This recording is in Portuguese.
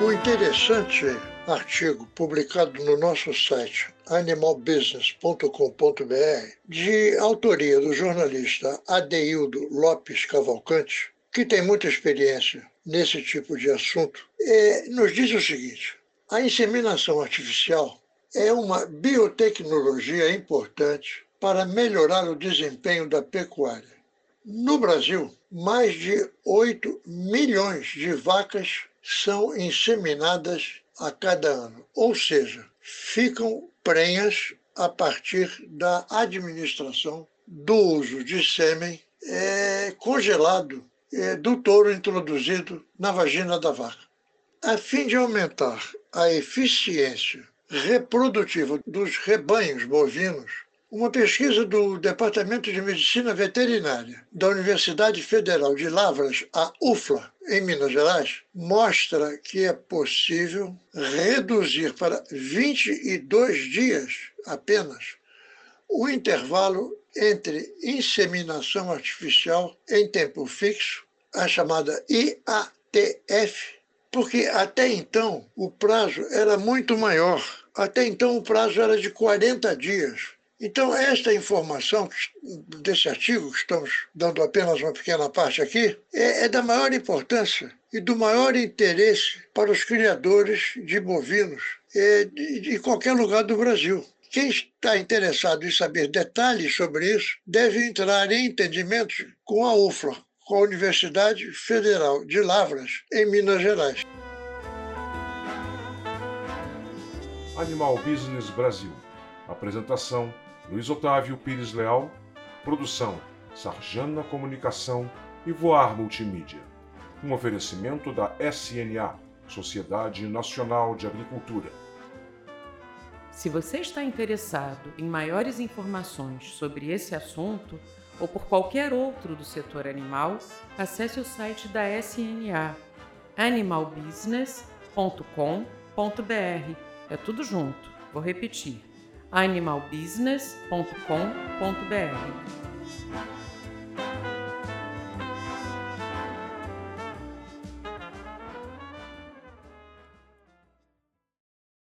um interessante artigo publicado no nosso site animalbusiness.com.br, de autoria do jornalista Adeildo Lopes Cavalcante, que tem muita experiência nesse tipo de assunto, é, nos diz o seguinte: a inseminação artificial é uma biotecnologia importante para melhorar o desempenho da pecuária. No Brasil, mais de 8 milhões de vacas são inseminadas a cada ano, ou seja, ficam prenhas a partir da administração do uso de sêmen é, congelado é, do touro introduzido na vagina da vaca. A fim de aumentar a eficiência reprodutiva dos rebanhos bovinos, uma pesquisa do Departamento de Medicina Veterinária da Universidade Federal de Lavras, a UFLA, em Minas Gerais, mostra que é possível reduzir para 22 dias apenas o intervalo entre inseminação artificial em tempo fixo, a chamada IATF, porque até então o prazo era muito maior. Até então o prazo era de 40 dias. Então, esta informação desse artigo, que estamos dando apenas uma pequena parte aqui, é, é da maior importância e do maior interesse para os criadores de bovinos é, de, de qualquer lugar do Brasil. Quem está interessado em saber detalhes sobre isso deve entrar em entendimento com a UFLA, com a Universidade Federal de Lavras, em Minas Gerais. Animal Business Brasil. Apresentação Luiz Otávio Pires Leal, produção Sarjana Comunicação e Voar Multimídia. Um oferecimento da SNA, Sociedade Nacional de Agricultura. Se você está interessado em maiores informações sobre esse assunto ou por qualquer outro do setor animal, acesse o site da SNA, animalbusiness.com.br. É tudo junto. Vou repetir animalbusiness.com.br.